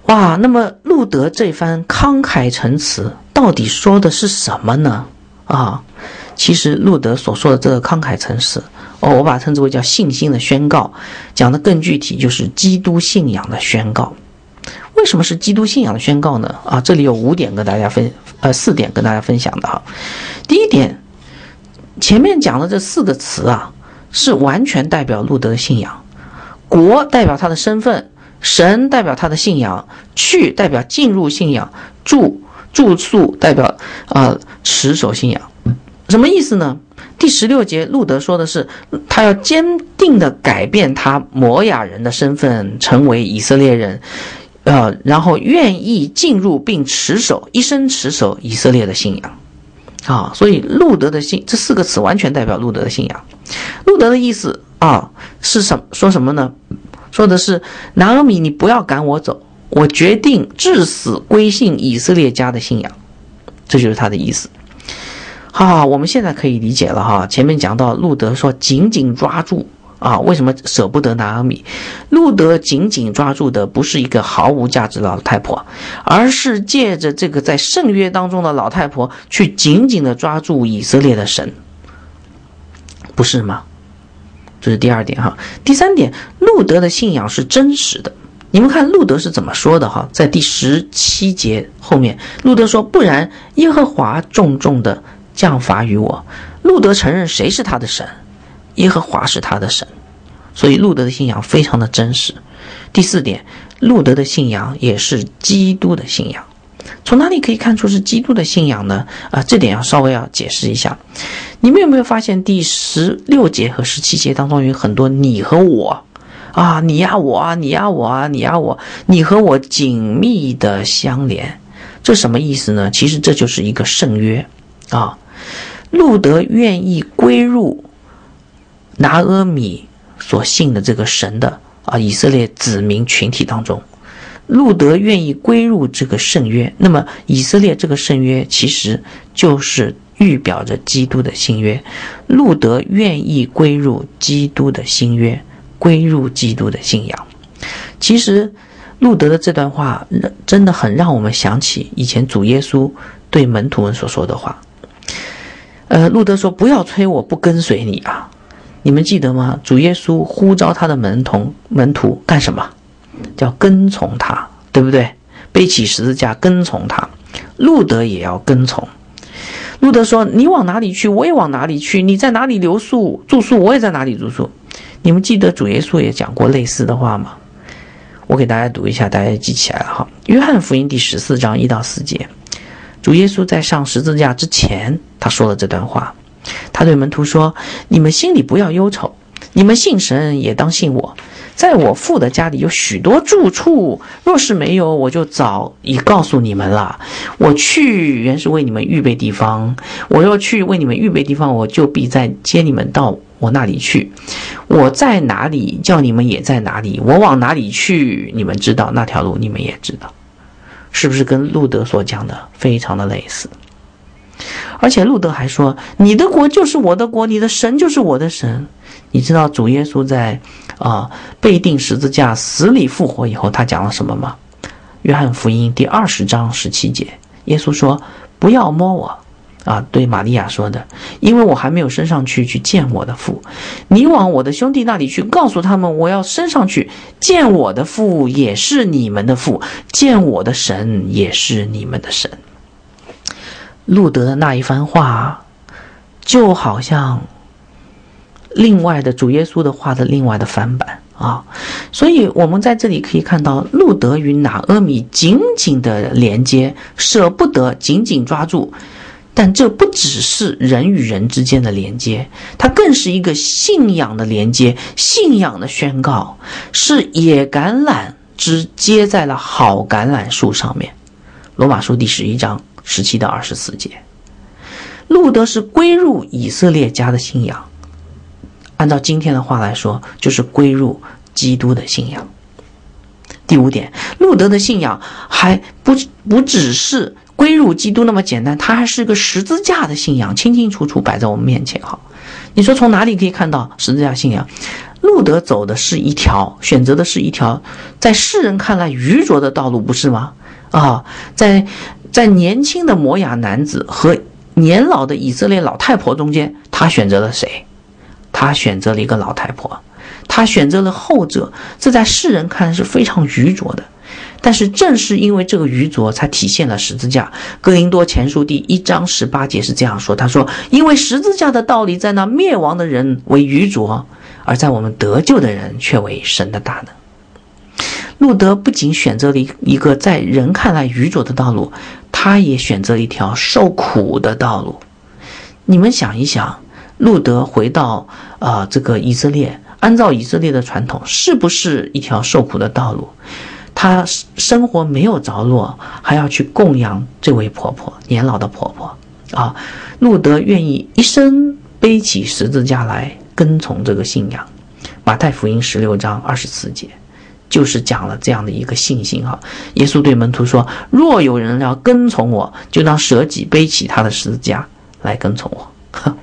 哇，那么路德这番慷慨陈词到底说的是什么呢？啊，其实路德所说的这个慷慨陈词，哦，我把它称之为叫信心的宣告，讲的更具体就是基督信仰的宣告。为什么是基督信仰的宣告呢？啊，这里有五点跟大家分。呃，四点跟大家分享的哈。第一点，前面讲的这四个词啊，是完全代表路德的信仰。国代表他的身份，神代表他的信仰，去代表进入信仰，住住宿代表啊持守信仰。什么意思呢？第十六节，路德说的是他要坚定的改变他摩亚人的身份，成为以色列人。呃，然后愿意进入并持守一生持守以色列的信仰，啊，所以路德的信这四个词完全代表路德的信仰。路德的意思啊是什说什么呢？说的是拿阿米，你不要赶我走，我决定至死归信以色列家的信仰，这就是他的意思。好，我们现在可以理解了哈。前面讲到路德说紧紧抓住。啊，为什么舍不得拿阿米？路德紧紧抓住的不是一个毫无价值的老太婆，而是借着这个在圣约当中的老太婆，去紧紧的抓住以色列的神，不是吗？这是第二点哈。第三点，路德的信仰是真实的。你们看路德是怎么说的哈？在第十七节后面，路德说：“不然，耶和华重重的降罚于我。”路德承认谁是他的神。耶和华是他的神，所以路德的信仰非常的真实。第四点，路德的信仰也是基督的信仰。从哪里可以看出是基督的信仰呢？啊，这点要稍微要解释一下。你们有没有发现第十六节和十七节当中有很多你和我啊，你呀我啊，你呀我啊，你呀我，你和我紧密的相连，这什么意思呢？其实这就是一个圣约啊。路德愿意归入。拿阿米所信的这个神的啊，以色列子民群体当中，路德愿意归入这个圣约。那么，以色列这个圣约其实就是预表着基督的新约。路德愿意归入基督的新约，归入基督的信仰。其实，路德的这段话真的很让我们想起以前主耶稣对门徒们所说的话。呃，路德说：“不要催我不跟随你啊。”你们记得吗？主耶稣呼召他的门童门徒干什么？叫跟从他，对不对？背起十字架跟从他。路德也要跟从。路德说：“你往哪里去，我也往哪里去；你在哪里留宿住宿，我也在哪里住宿。你们记得主耶稣也讲过类似的话吗？我给大家读一下，大家记起来了哈。约翰福音第十四章一到四节，主耶稣在上十字架之前，他说了这段话。他对门徒说：“你们心里不要忧愁，你们信神也当信我。在我父的家里有许多住处，若是没有，我就早已告诉你们了。我去原是为你们预备地方，我若去为你们预备地方，我就必再接你们到我那里去。我在哪里，叫你们也在哪里。我往哪里去，你们知道那条路，你们也知道，是不是跟路德所讲的非常的类似？”而且路德还说：“你的国就是我的国，你的神就是我的神。”你知道主耶稣在啊被钉十字架、死里复活以后，他讲了什么吗？约翰福音第二十章十七节，耶稣说：“不要摸我，啊，对玛利亚说的，因为我还没有升上去去见我的父。你往我的兄弟那里去，告诉他们，我要升上去见我的父，也是你们的父；见我的神，也是你们的神。”路德的那一番话，就好像另外的主耶稣的话的另外的翻版啊，所以我们在这里可以看到路德与拿阿米紧紧的连接，舍不得紧紧抓住。但这不只是人与人之间的连接，它更是一个信仰的连接，信仰的宣告，是野橄榄枝接在了好橄榄树上面。罗马书第十一章。十七到二十四节，路德是归入以色列家的信仰。按照今天的话来说，就是归入基督的信仰。第五点，路德的信仰还不不只是归入基督那么简单，他还是个十字架的信仰，清清楚楚摆在我们面前。哈，你说从哪里可以看到十字架信仰？路德走的是一条，选择的是一条在世人看来愚拙的道路，不是吗？啊，在。在年轻的摩雅男子和年老的以色列老太婆中间，他选择了谁？他选择了一个老太婆，他选择了后者。这在世人看来是非常愚拙的，但是正是因为这个愚拙，才体现了十字架。哥林多前书第一章十八节是这样说：“他说，因为十字架的道理，在那灭亡的人为愚拙，而在我们得救的人却为神的大能。”路德不仅选择了一一个在人看来愚拙的道路，他也选择一条受苦的道路。你们想一想，路德回到啊这个以色列，按照以色列的传统，是不是一条受苦的道路？他生活没有着落，还要去供养这位婆婆，年老的婆婆啊。路德愿意一生背起十字架来跟从这个信仰。马太福音十六章二十四节。就是讲了这样的一个信心哈，耶稣对门徒说：“若有人要跟从我，就当舍己背起他的十字架来跟从我。(laughs) ”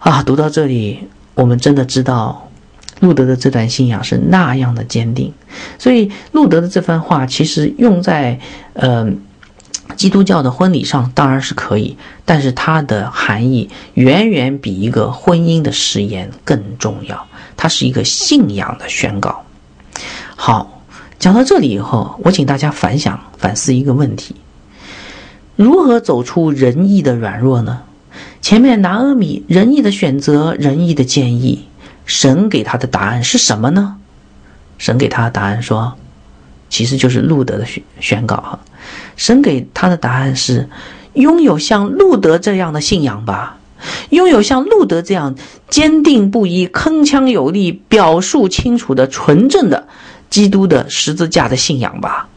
啊，读到这里，我们真的知道路德的这段信仰是那样的坚定。所以，路德的这番话其实用在嗯基督教的婚礼上当然是可以，但是它的含义远远比一个婚姻的誓言更重要。它是一个信仰的宣告。好，讲到这里以后，我请大家反想、反思一个问题：如何走出仁义的软弱呢？前面拿阿米仁义的选择、仁义的建议，神给他的答案是什么呢？神给他的答案说，其实就是路德的宣宣告哈。神给他的答案是：拥有像路德这样的信仰吧，拥有像路德这样坚定不移、铿锵有力、表述清楚的纯正的。基督的十字架的信仰吧，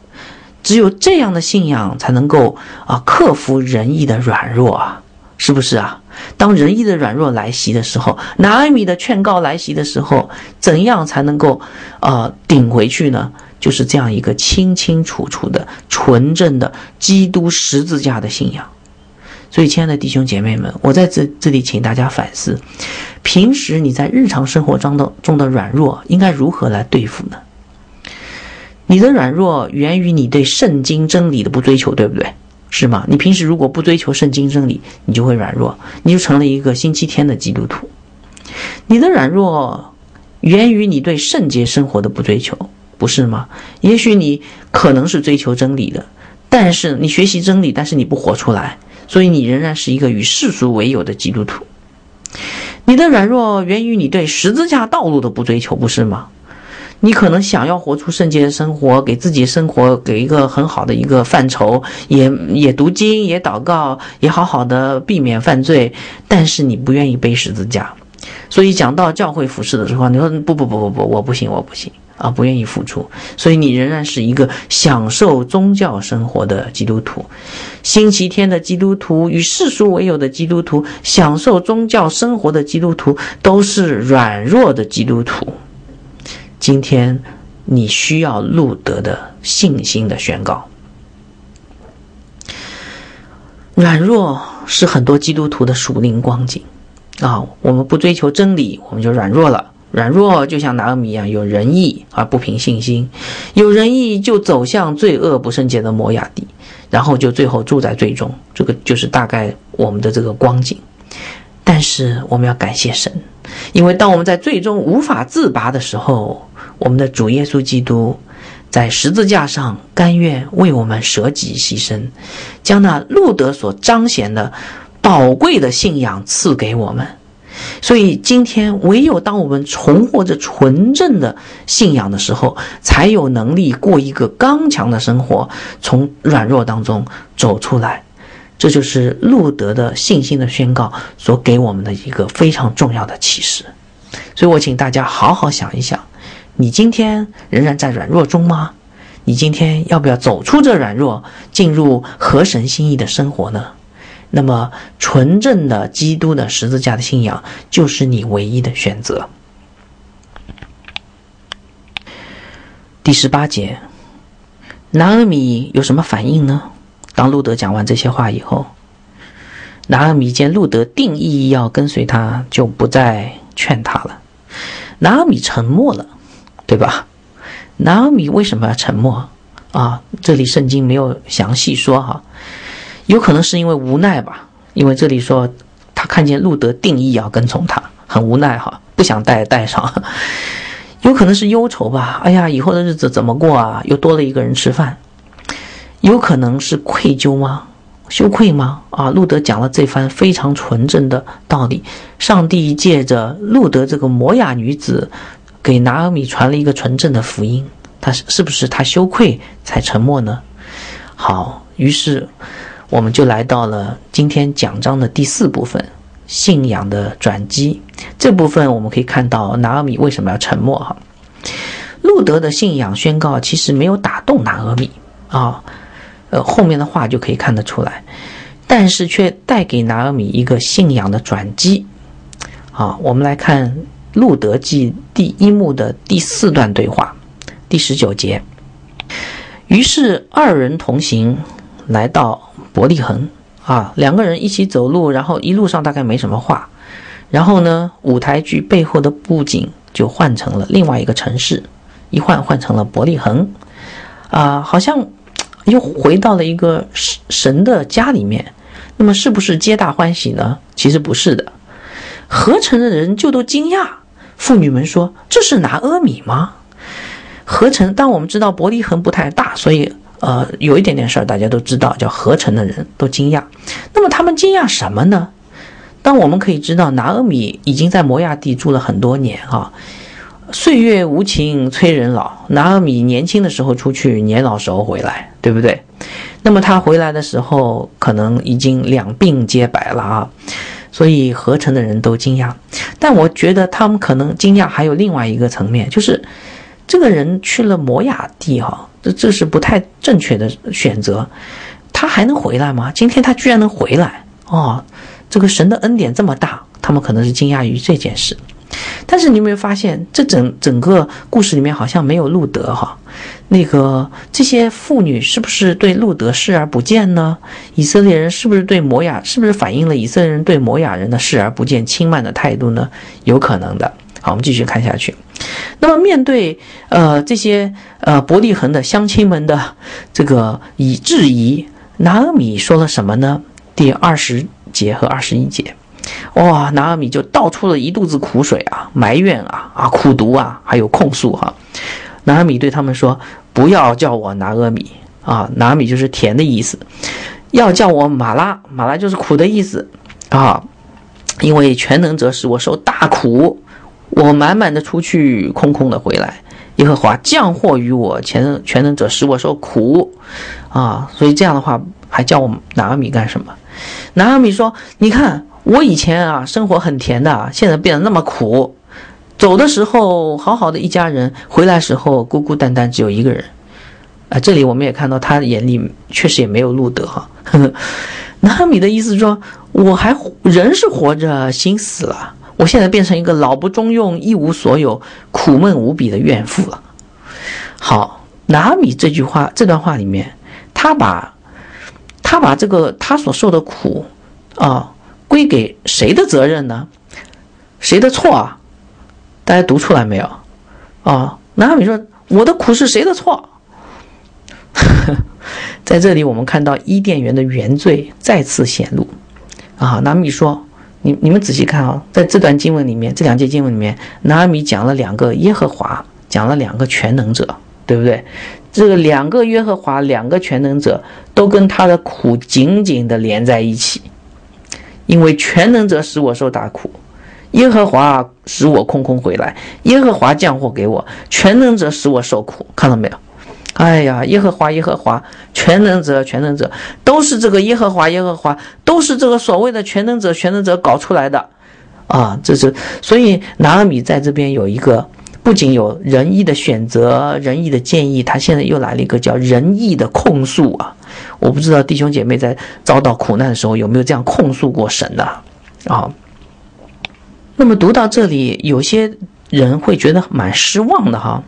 只有这样的信仰才能够啊克服仁义的软弱啊，是不是啊？当仁义的软弱来袭的时候，拿阿米的劝告来袭的时候，怎样才能够啊顶回去呢？就是这样一个清清楚楚的纯正的基督十字架的信仰。所以，亲爱的弟兄姐妹们，我在这这里请大家反思：平时你在日常生活中的中的软弱，应该如何来对付呢？你的软弱源于你对圣经真理的不追求，对不对？是吗？你平时如果不追求圣经真理，你就会软弱，你就成了一个星期天的基督徒。你的软弱源于你对圣洁生活的不追求，不是吗？也许你可能是追求真理的，但是你学习真理，但是你不活出来，所以你仍然是一个与世俗为友的基督徒。你的软弱源于你对十字架道路的不追求，不是吗？你可能想要活出圣洁的生活，给自己生活给一个很好的一个范畴，也也读经，也祷告，也好好的避免犯罪，但是你不愿意背十字架，所以讲到教会服饰的时候，你说不不不不不，我不行，我不行。啊，不愿意付出，所以你仍然是一个享受宗教生活的基督徒，星期天的基督徒与世俗为友的基督徒，享受宗教生活的基督徒，都是软弱的基督徒。今天，你需要路德的信心的宣告。软弱是很多基督徒的属灵光景啊！我们不追求真理，我们就软弱了。软弱就像拿俄米一样，有仁义而不凭信心，有仁义就走向罪恶不圣洁的摩亚地，然后就最后住在最终。这个就是大概我们的这个光景。但是我们要感谢神，因为当我们在最终无法自拔的时候，我们的主耶稣基督在十字架上甘愿为我们舍己牺牲，将那路德所彰显的宝贵的信仰赐给我们。所以今天，唯有当我们重获着纯正的信仰的时候，才有能力过一个刚强的生活，从软弱当中走出来。这就是路德的信心的宣告所给我们的一个非常重要的启示。所以我请大家好好想一想。你今天仍然在软弱中吗？你今天要不要走出这软弱，进入合神心意的生活呢？那么，纯正的基督的十字架的信仰就是你唯一的选择。第十八节，拿俄米有什么反应呢？当路德讲完这些话以后，拿阿米见路德定义要跟随他，就不再劝他了。拿阿米沉默了。对吧？拿阿米为什么要沉默啊？这里圣经没有详细说哈，有可能是因为无奈吧。因为这里说他看见路德定义要跟从他，很无奈哈，不想带带上。有可能是忧愁吧。哎呀，以后的日子怎么过啊？又多了一个人吃饭。有可能是愧疚吗？羞愧吗？啊，路德讲了这番非常纯正的道理，上帝借着路德这个摩雅女子。给拿俄米传了一个纯正的福音，他是是不是他羞愧才沉默呢？好，于是我们就来到了今天讲章的第四部分——信仰的转机。这部分我们可以看到拿俄米为什么要沉默？哈，路德的信仰宣告其实没有打动拿俄米啊，呃，后面的话就可以看得出来，但是却带给拿尔米一个信仰的转机。好，我们来看。路德记第一幕的第四段对话，第十九节。于是二人同行，来到伯利恒啊，两个人一起走路，然后一路上大概没什么话。然后呢，舞台剧背后的布景就换成了另外一个城市，一换换成了伯利恒啊，好像又回到了一个神的家里面。那么是不是皆大欢喜呢？其实不是的，合成的人就都惊讶。妇女们说：“这是拿阿米吗？”合成，但我们知道伯利恒不太大，所以呃，有一点点事儿大家都知道，叫合成的人都惊讶。那么他们惊讶什么呢？当我们可以知道拿阿米已经在摩亚地住了很多年啊，岁月无情催人老。拿阿米年轻的时候出去，年老时候回来，对不对？那么他回来的时候，可能已经两鬓皆白了啊。所以合成的人都惊讶，但我觉得他们可能惊讶还有另外一个层面，就是这个人去了摩亚地哈，这这是不太正确的选择，他还能回来吗？今天他居然能回来哦，这个神的恩典这么大，他们可能是惊讶于这件事。但是你有没有发现，这整整个故事里面好像没有路德哈？那个这些妇女是不是对路德视而不见呢？以色列人是不是对摩亚是不是反映了以色列人对摩亚人的视而不见、轻慢的态度呢？有可能的。好，我们继续看下去。那么面对呃这些呃伯利恒的乡亲们的这个以质疑，拿阿米说了什么呢？第二十节和二十一节。哇，拿阿米就倒出了一肚子苦水啊，埋怨啊，啊，苦读啊，还有控诉哈。拿阿米对他们说：“不要叫我拿阿米啊，拿阿米就是甜的意思，要叫我马拉，马拉就是苦的意思啊。因为全能者使我受大苦，我满满的出去，空空的回来。耶和华降祸于我，全能全能者使我受苦，啊，所以这样的话还叫我拿阿米干什么？拿阿米说：“你看我以前啊，生活很甜的，现在变得那么苦。走的时候好好的一家人，回来时候孤孤单单只有一个人。啊，这里我们也看到他眼里确实也没有路德哈。(laughs) 拿米的意思说，我还人是活着，心死了。”我现在变成一个老不中用、一无所有、苦闷无比的怨妇了。好，拿米这句话这段话里面，他把，他把这个他所受的苦，啊，归给谁的责任呢？谁的错啊？大家读出来没有？啊，拿米说：“我的苦是谁的错？” (laughs) 在这里，我们看到伊甸园的原罪再次显露。啊，拿米说。你你们仔细看啊，在这段经文里面，这两节经文里面，拿米讲了两个耶和华，讲了两个全能者，对不对？这个两个耶和华，两个全能者，都跟他的苦紧紧的连在一起。因为全能者使我受大苦，耶和华使我空空回来，耶和华降祸给我，全能者使我受苦，看到没有？哎呀，耶和华，耶和华，全能者，全能者，都是这个耶和华，耶和华，都是这个所谓的全能者，全能者搞出来的，啊，这是所以拿阿米在这边有一个，不仅有仁义的选择，仁义的建议，他现在又来了一个叫仁义的控诉啊！我不知道弟兄姐妹在遭到苦难的时候有没有这样控诉过神的啊？那么读到这里，有些人会觉得蛮失望的哈。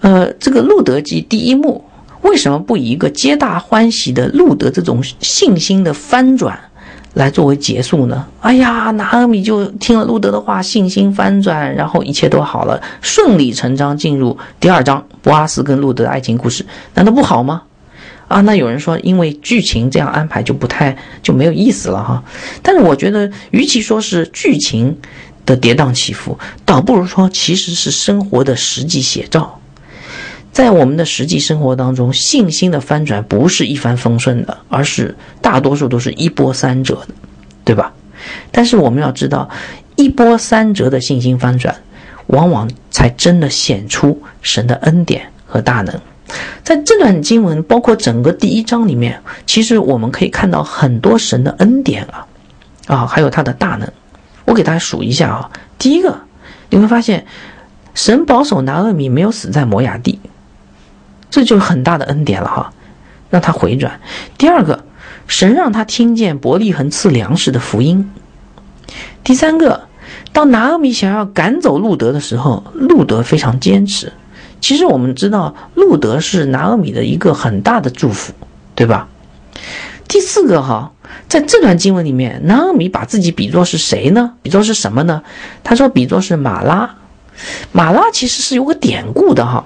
呃，这个《路德记》第一幕为什么不以一个皆大欢喜的路德这种信心的翻转来作为结束呢？哎呀，拿阿米就听了路德的话，信心翻转，然后一切都好了，顺理成章进入第二章博阿斯跟路德的爱情故事，难道不好吗？啊，那有人说，因为剧情这样安排就不太就没有意思了哈。但是我觉得，与其说是剧情的跌宕起伏，倒不如说其实是生活的实际写照。在我们的实际生活当中，信心的翻转不是一帆风顺的，而是大多数都是一波三折的，对吧？但是我们要知道，一波三折的信心翻转，往往才真的显出神的恩典和大能。在这段经文，包括整个第一章里面，其实我们可以看到很多神的恩典啊，啊，还有他的大能。我给大家数一下啊，第一个，你会发现，神保守拿厄米没有死在摩崖地。这就是很大的恩典了哈，让他回转。第二个，神让他听见伯利恒赐粮食的福音。第三个，当拿阿米想要赶走路德的时候，路德非常坚持。其实我们知道，路德是拿阿米的一个很大的祝福，对吧？第四个哈，在这段经文里面，拿阿米把自己比作是谁呢？比作是什么呢？他说比作是马拉。马拉其实是有个典故的哈，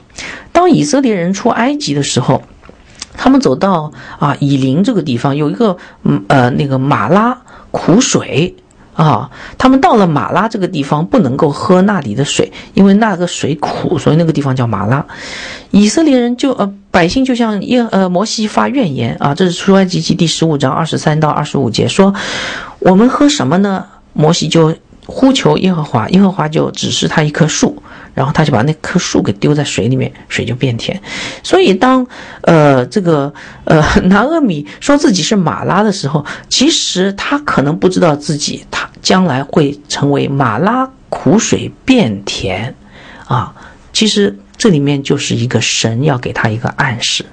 当以色列人出埃及的时候，他们走到啊以林这个地方，有一个嗯呃那个马拉苦水啊，他们到了马拉这个地方不能够喝那里的水，因为那个水苦，所以那个地方叫马拉。以色列人就呃百姓就向耶呃摩西发怨言啊，这是出埃及记第十五章二十三到二十五节说，我们喝什么呢？摩西就。呼求耶和华，耶和华就指示他一棵树，然后他就把那棵树给丢在水里面，水就变甜。所以当呃这个呃 (laughs) 拿阿米说自己是马拉的时候，其实他可能不知道自己他将来会成为马拉苦水变甜啊。其实这里面就是一个神要给他一个暗示。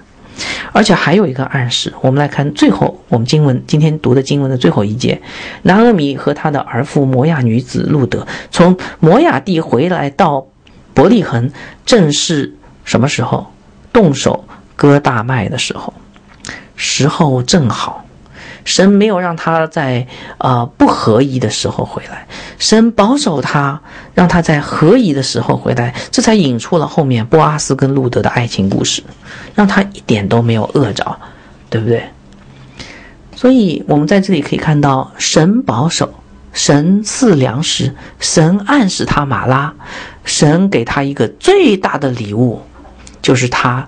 而且还有一个暗示，我们来看最后我们经文今天读的经文的最后一节，拿阿米和他的儿妇摩亚女子路德从摩亚地回来到伯利恒，正是什么时候？动手割大麦的时候，时候正好。神没有让他在呃不合宜的时候回来，神保守他，让他在合宜的时候回来，这才引出了后面波阿斯跟路德的爱情故事，让他一点都没有饿着，对不对？所以我们在这里可以看到，神保守，神赐粮食，神暗示他马拉，神给他一个最大的礼物，就是他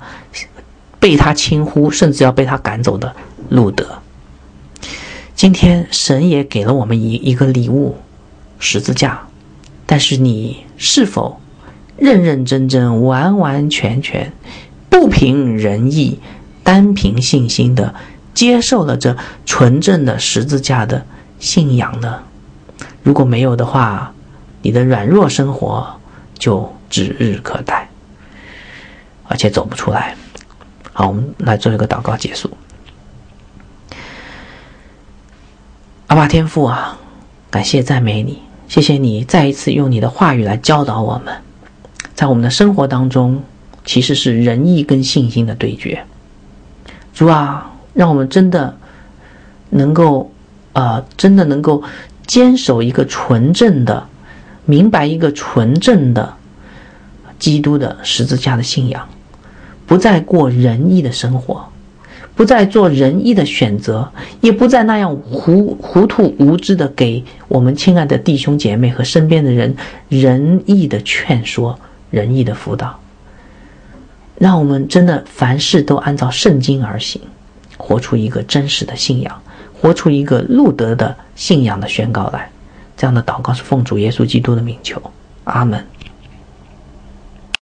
被他轻忽，甚至要被他赶走的路德。今天神也给了我们一一个礼物，十字架，但是你是否认认真真、完完全全、不凭仁义、单凭信心的接受了这纯正的十字架的信仰呢？如果没有的话，你的软弱生活就指日可待，而且走不出来。好，我们来做一个祷告结束。阿爸天父啊，感谢赞美你，谢谢你再一次用你的话语来教导我们，在我们的生活当中，其实是仁义跟信心的对决。主啊，让我们真的能够，呃，真的能够坚守一个纯正的，明白一个纯正的基督的十字架的信仰，不再过仁义的生活。不再做仁义的选择，也不再那样糊糊涂无知的给我们亲爱的弟兄姐妹和身边的人仁义的劝说、仁义的辅导。让我们真的凡事都按照圣经而行，活出一个真实的信仰，活出一个路德的信仰的宣告来。这样的祷告是奉主耶稣基督的名求，阿门。